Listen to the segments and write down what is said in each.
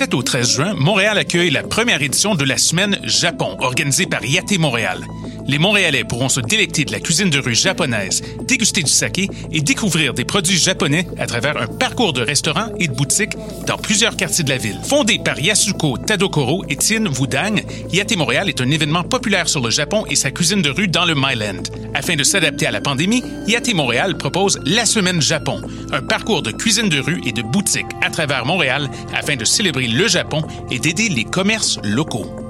7 au 13 juin, Montréal accueille la première édition de la Semaine Japon, organisée par Yate Montréal. Les Montréalais pourront se délecter de la cuisine de rue japonaise, déguster du saké et découvrir des produits japonais à travers un parcours de restaurants et de boutiques dans plusieurs quartiers de la ville. Fondé par Yasuko Tadokoro et Tien Wudang, Yate Montréal est un événement populaire sur le Japon et sa cuisine de rue dans le Myland. Afin de s'adapter à la pandémie, Yate Montréal propose la Semaine Japon, un parcours de cuisine de rue et de boutiques à travers Montréal afin de célébrer le Japon et d'aider les commerces locaux.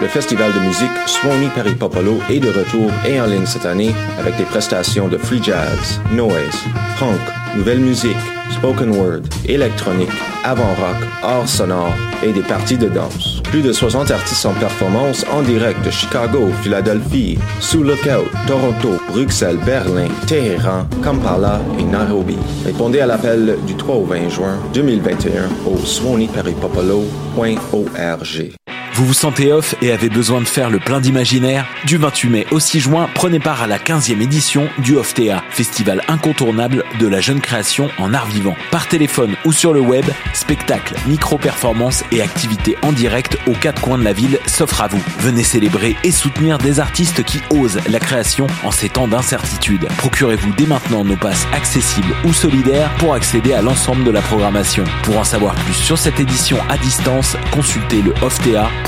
Le festival de musique Swanee Paris Popolo est de retour et en ligne cette année avec des prestations de free jazz, noise, punk, nouvelle musique, spoken word, électronique, avant-rock, art sonore et des parties de danse. Plus de 60 artistes en performance en direct de Chicago, Philadelphie, sous Lookout, Toronto, Bruxelles, Berlin, Téhéran, Kampala et Nairobi. Répondez à l'appel du 3 au 20 juin 2021 au swaneeparisPopolo.org. Vous vous sentez off et avez besoin de faire le plein d'imaginaire? Du 28 mai au 6 juin, prenez part à la 15e édition du OFTEA, festival incontournable de la jeune création en art vivant. Par téléphone ou sur le web, spectacles, micro-performances et activités en direct aux quatre coins de la ville s'offrent à vous. Venez célébrer et soutenir des artistes qui osent la création en ces temps d'incertitude. Procurez-vous dès maintenant nos passes accessibles ou solidaires pour accéder à l'ensemble de la programmation. Pour en savoir plus sur cette édition à distance, consultez le oftea.com.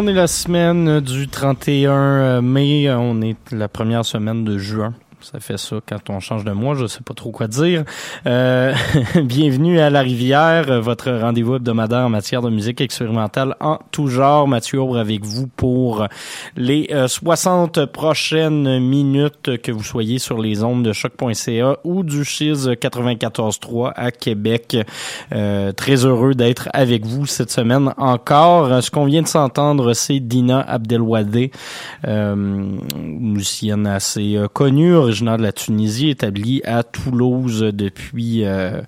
On est la semaine du 31 mai, on est la première semaine de juin. Ça fait ça quand on change de mois, je sais pas trop quoi dire. Euh, bienvenue à La Rivière, votre rendez-vous hebdomadaire en matière de musique expérimentale en tout genre. Mathieu Aubre avec vous pour les euh, 60 prochaines minutes que vous soyez sur les ondes de choc.ca ou du Chiz 94.3 à Québec. Euh, très heureux d'être avec vous cette semaine encore. Ce qu'on vient de s'entendre, c'est Dina Abdelwadé, euh, musicienne assez euh, connue, originaire de la Tunisie, établie à Toulouse depuis euh,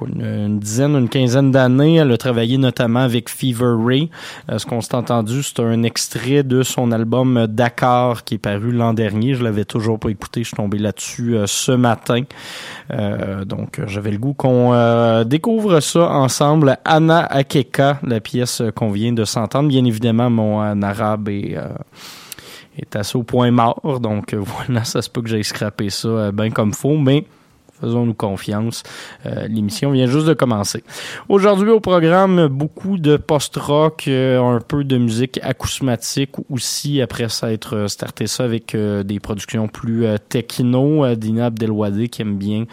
une, dizaine, une quinzaine d'années. Elle a travaillé notamment avec Fever Ray. Euh, ce qu'on s'est entendu, c'est un extrait de son album Dakar qui est paru l'an dernier. Je l'avais toujours pas écouté. Je suis tombé là-dessus euh, ce matin. Donc, j'avais le goût qu'on découvre ça ensemble. Anna Akeka, la pièce qu'on vient de s'entendre. Bien évidemment, mon arabe est... est assez au point mort. Donc euh, voilà, ça se peut que j'aille scraper ça euh, bien comme faut, mais faisons-nous confiance. Euh, L'émission vient juste de commencer. Aujourd'hui au programme, beaucoup de post-rock, euh, un peu de musique acousmatique aussi, après s'être euh, starté ça avec euh, des productions plus techno. Dina Abdelwadé qui aime bien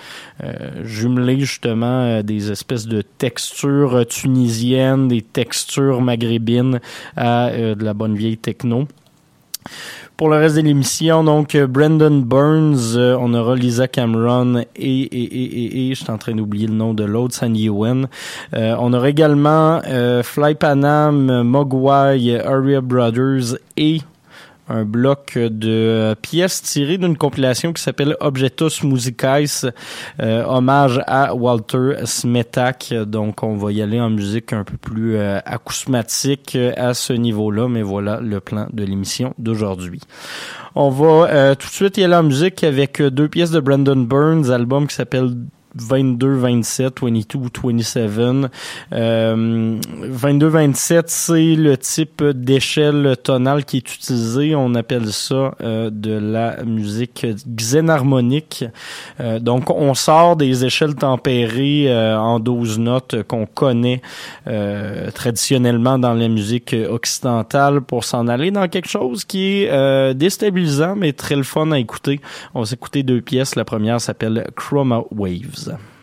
jumeler justement des espèces de textures tunisiennes, des textures maghrébines à de la bonne vieille techno. Pour le reste de l'émission, donc euh, Brandon Burns, euh, on aura Lisa Cameron et, et, et, et, et je suis en train d'oublier le nom de l'autre, San Ewen. Euh, on aura également euh, Fly Panam, Mogwai, Aria Brothers et un bloc de pièces tirées d'une compilation qui s'appelle Objetos Musicais, euh, hommage à Walter Smetak. Donc, on va y aller en musique un peu plus euh, acousmatique à ce niveau-là, mais voilà le plan de l'émission d'aujourd'hui. On va euh, tout de suite y aller en musique avec deux pièces de Brandon Burns, album qui s'appelle 22, 27, 22, 27. Euh, 22, 27, c'est le type d'échelle tonale qui est utilisé. On appelle ça euh, de la musique xénharmonique. Euh, donc, on sort des échelles tempérées euh, en 12 notes qu'on connaît euh, traditionnellement dans la musique occidentale pour s'en aller dans quelque chose qui est euh, déstabilisant, mais très le fun à écouter. On va s'écouter deux pièces. La première s'appelle Chroma Waves. zusammen.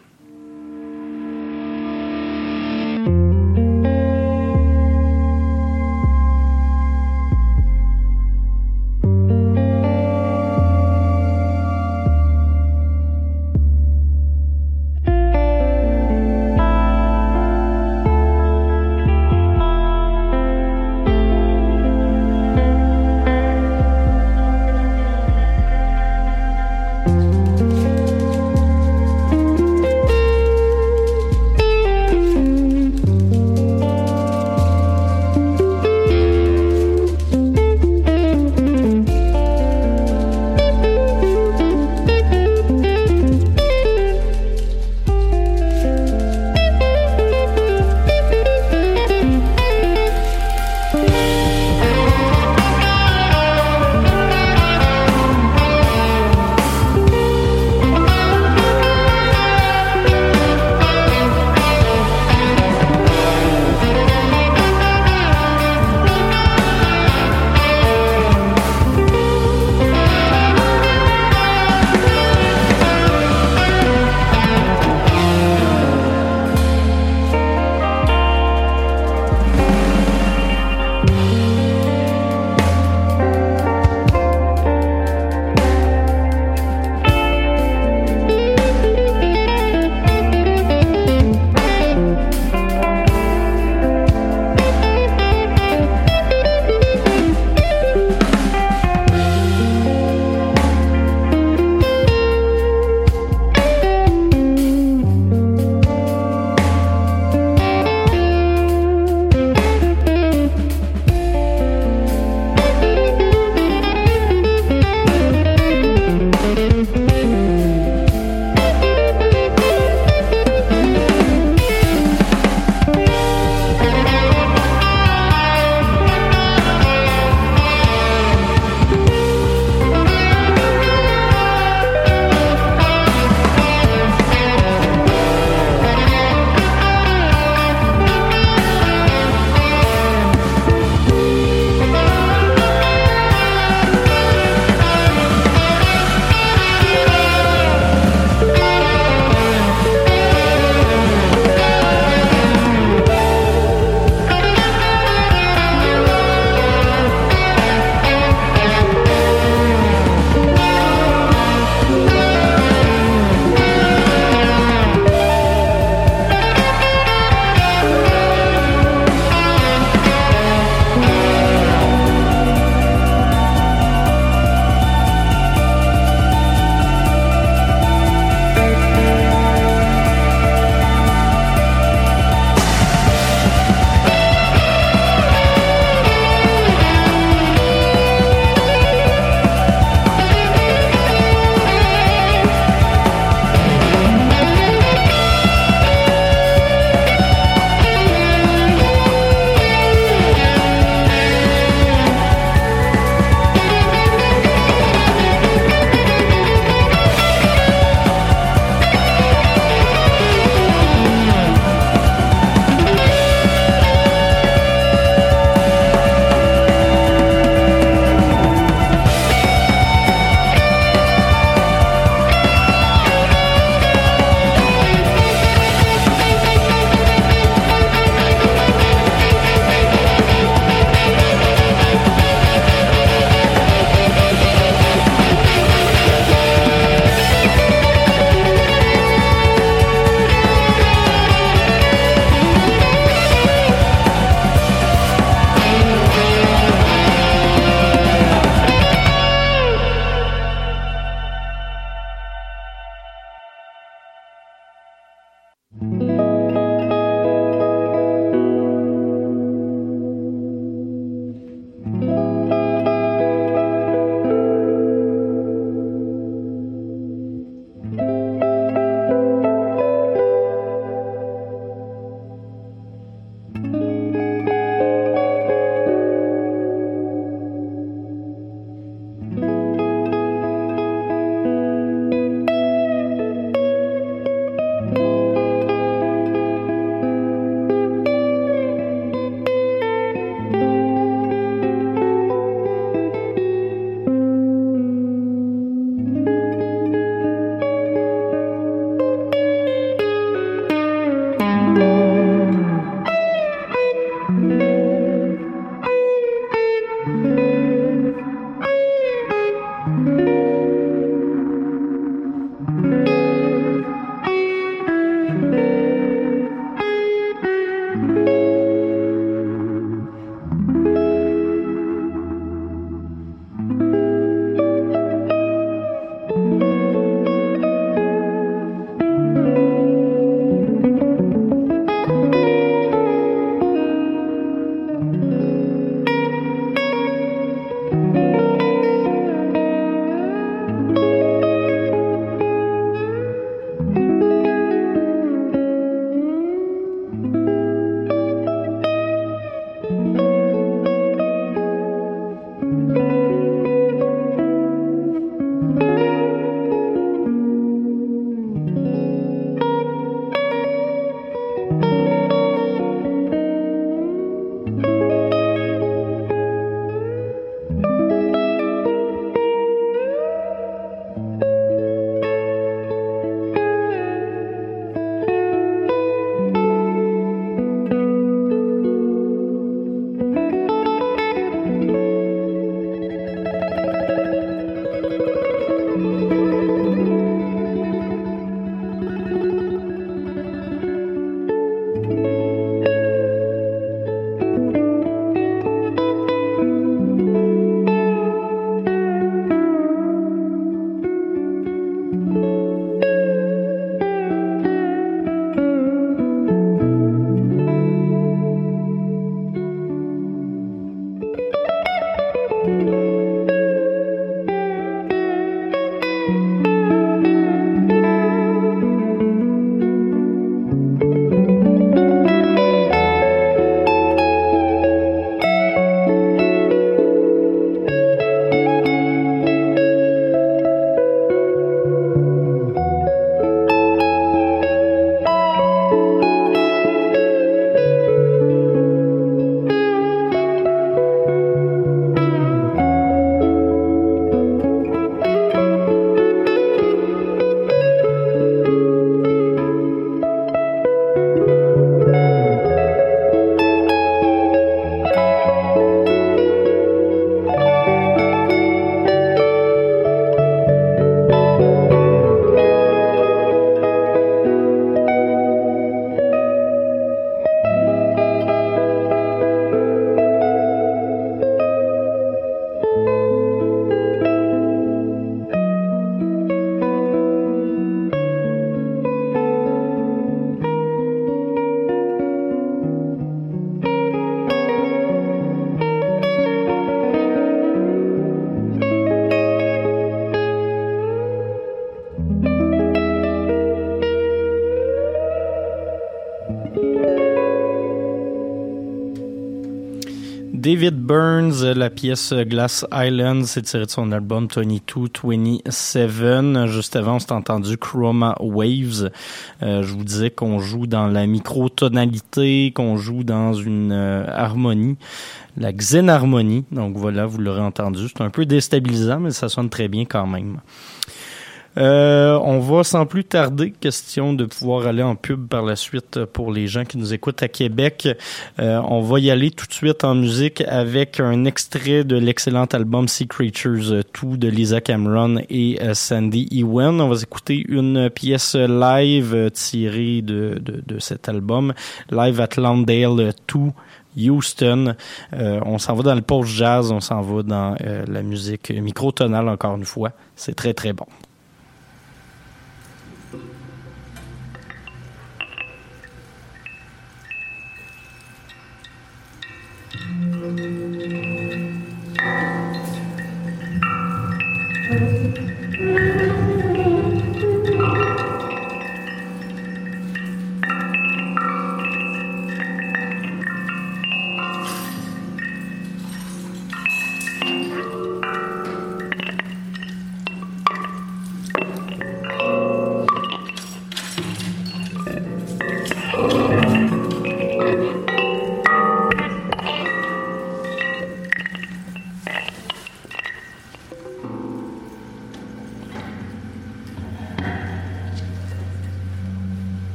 David Burns, euh, la pièce euh, Glass Island, c'est tiré de son album 2227. Juste avant, on s'est entendu Chroma Waves. Euh, je vous disais qu'on joue dans la microtonalité, qu'on joue dans une euh, harmonie, la xénharmonie. Donc voilà, vous l'aurez entendu. C'est un peu déstabilisant, mais ça sonne très bien quand même. Euh, on va sans plus tarder, question de pouvoir aller en pub par la suite pour les gens qui nous écoutent à Québec. Euh, on va y aller tout de suite en musique avec un extrait de l'excellent album Sea Creatures euh, 2 de Lisa Cameron et euh, Sandy Ewen. On va écouter une pièce live tirée de, de, cet album, Live at Landale 2. Houston. On s'en va dans le post-jazz, on s'en va dans la musique microtonale encore une fois. C'est très très bon.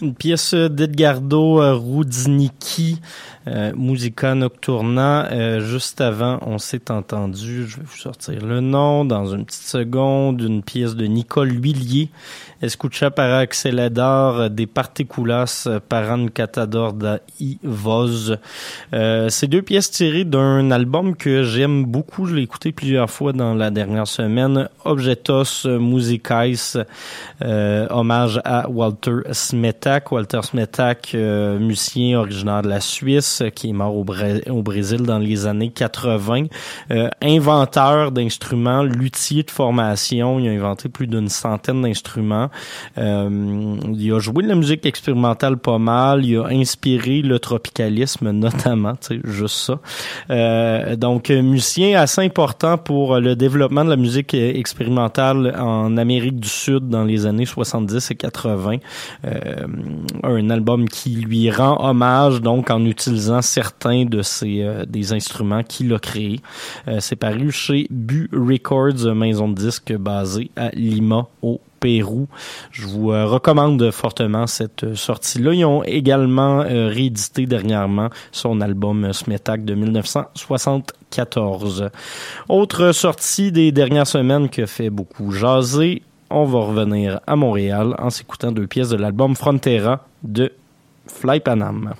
Une pièce d'Edgardo euh, Rudnicki, euh, Musica Nocturna. Euh, juste avant, on s'est entendu, je vais vous sortir le nom dans une petite seconde, une pièce de Nicole Huillier, Escucha para Accelador de Particulas Paran Catador da i Voz. Euh, ces deux pièces tirées d'un album que j'aime beaucoup, je l'ai écouté plusieurs fois dans la dernière semaine, Objetos Musicais, hommage à Walter Smetak. Walter Smetak, musicien originaire de la Suisse, qui est mort au, Brésil dans les années 80. Euh, inventeur d'instruments, luthier de formation. Il a inventé plus d'une centaine d'instruments. Euh, il a joué de la musique expérimentale pas mal. Il a inspiré le tropicalisme notamment, tu sais, juste ça. Euh, donc, euh, musicien assez important pour le développement de la musique euh, expérimentale en Amérique du Sud dans les années 70 et 80. Euh, un album qui lui rend hommage donc en utilisant certains de euh, des instruments qu'il a créés. Euh, C'est paru chez Bu Records, maison de disques basée à Lima au Pérou. Je vous euh, recommande fortement cette sortie-là. Ils ont également réédité dernièrement son album Smetak de 1974. Autre sortie des dernières semaines qui a fait beaucoup jaser, on va revenir à Montréal en s'écoutant deux pièces de l'album Frontera de Fly Panam.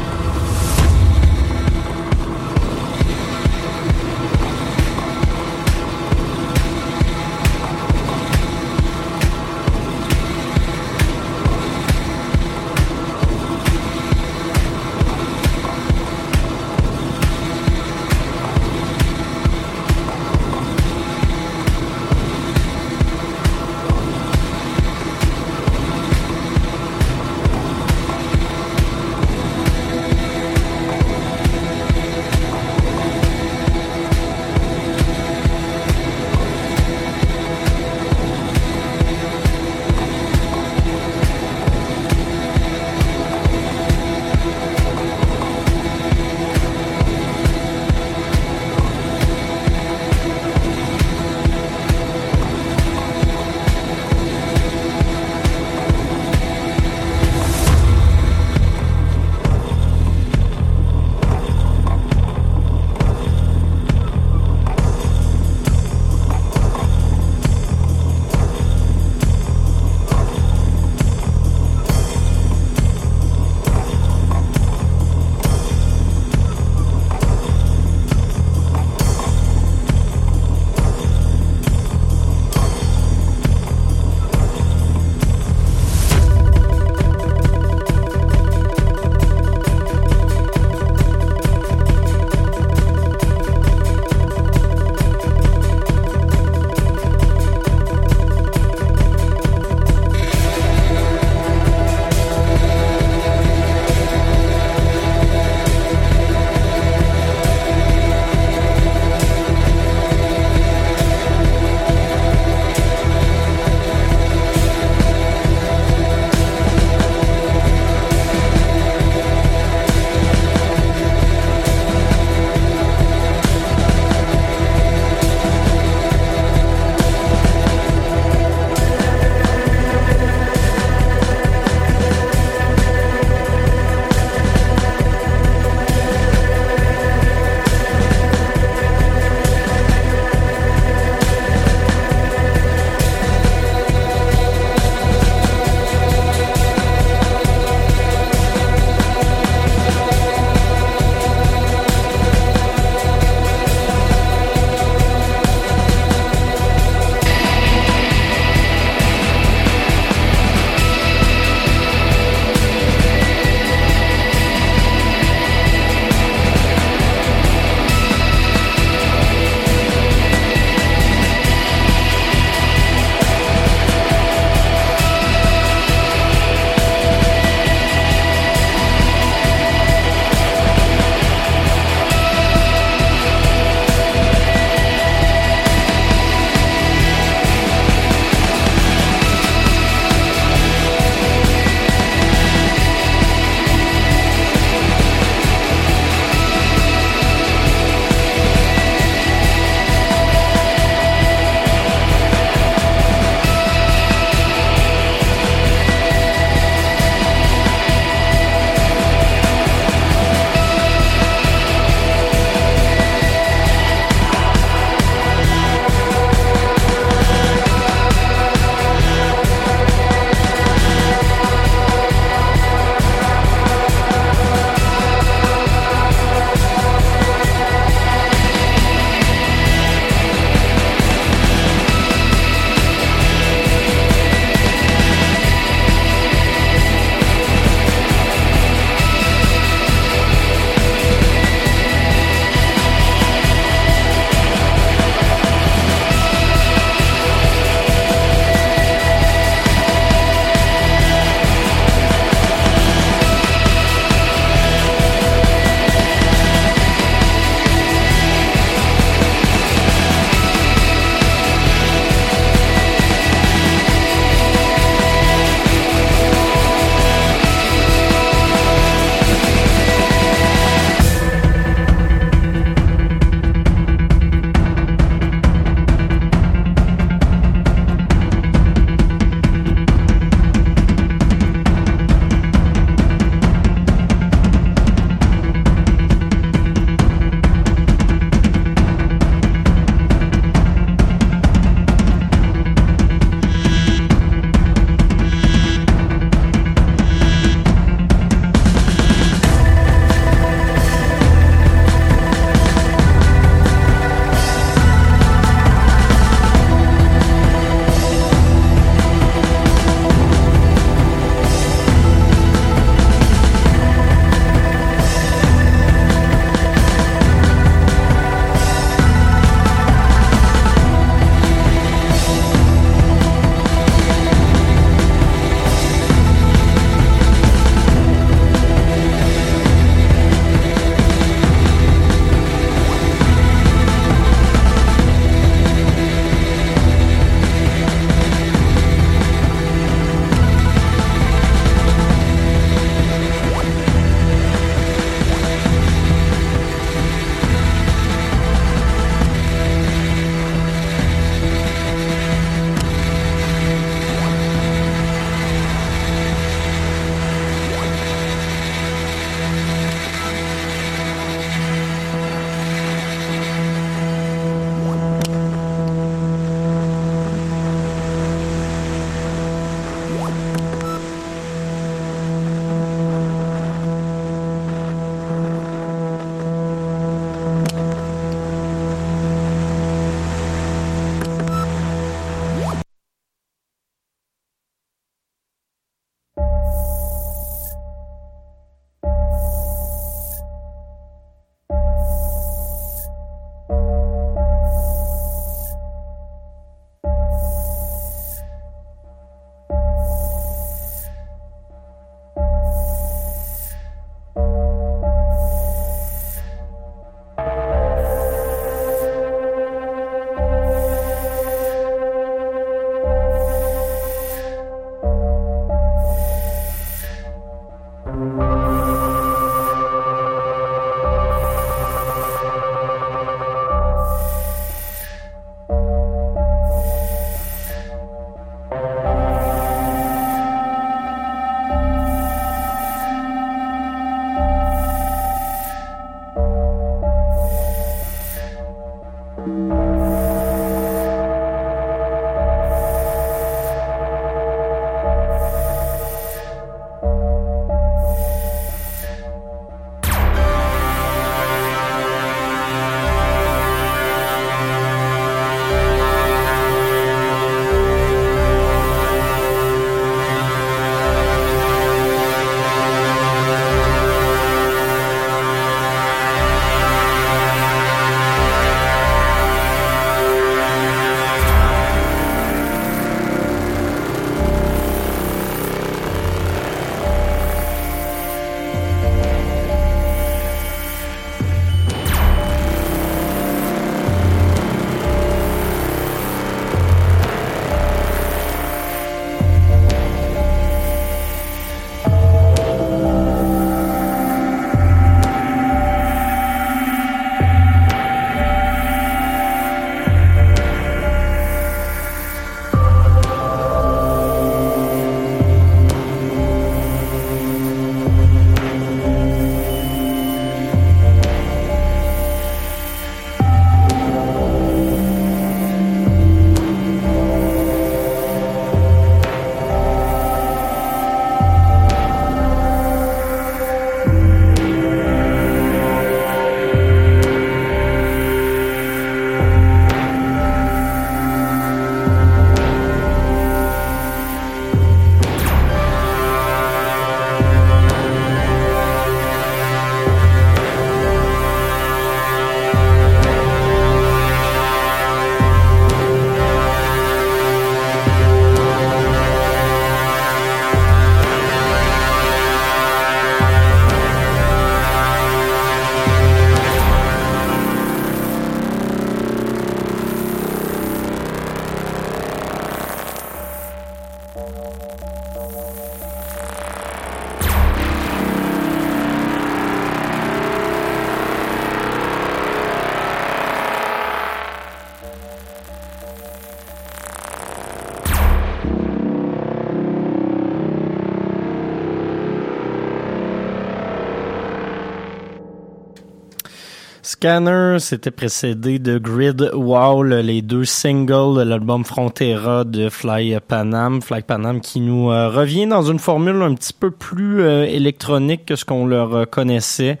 Scanner, c'était précédé de Grid Wall, les deux singles de l'album Frontera de Fly Panam. Fly Panam qui nous euh, revient dans une formule un petit peu plus euh, électronique que ce qu'on leur euh, connaissait.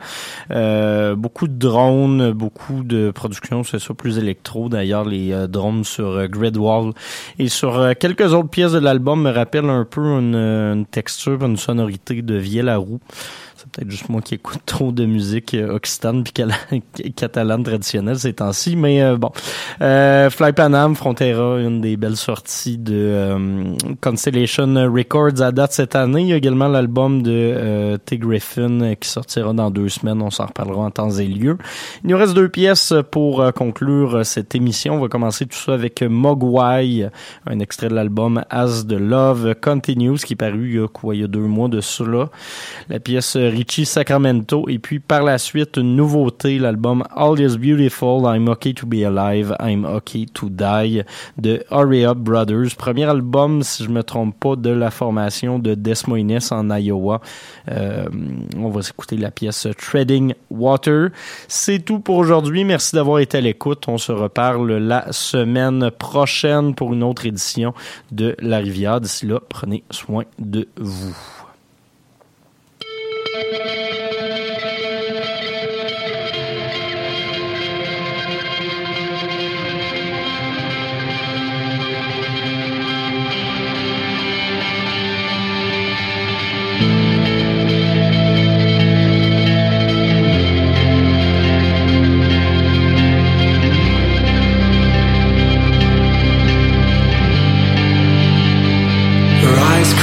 Euh, beaucoup de drones, beaucoup de production, c'est ça, plus électro. D'ailleurs, les drones sur Grid Wall et sur quelques autres pièces de l'album me rappellent un peu une, une texture, une sonorité de Vielle à roue. C'est peut-être juste moi qui écoute trop de musique euh, occitane puis catalane traditionnelle ces temps-ci, mais euh, bon. Euh, Fly Panam, Frontera, une des belles sorties de euh, Constellation Records à date cette année. Il y a également l'album de T. Griffin qui sortira dans deux semaines. On s'en reparlera en temps et lieu. Il nous reste deux pièces pour conclure cette émission. On va commencer tout ça avec Mogwai, un extrait de l'album As the Love Continues qui est paru il y a quoi, il y a deux mois de cela. La pièce Richie Sacramento. Et puis par la suite, une nouveauté, l'album All Is Beautiful, I'm Okay to Be Alive, I'm Okay to Die de Hurry Brothers. Premier album, si je me trompe pas, de la formation de Des Moines en Iowa. Euh, on va écouter la pièce Treading Water. C'est tout pour aujourd'hui. Merci d'avoir été à l'écoute. On se reparle la semaine prochaine pour une autre édition de La Rivière. D'ici là, prenez soin de vous.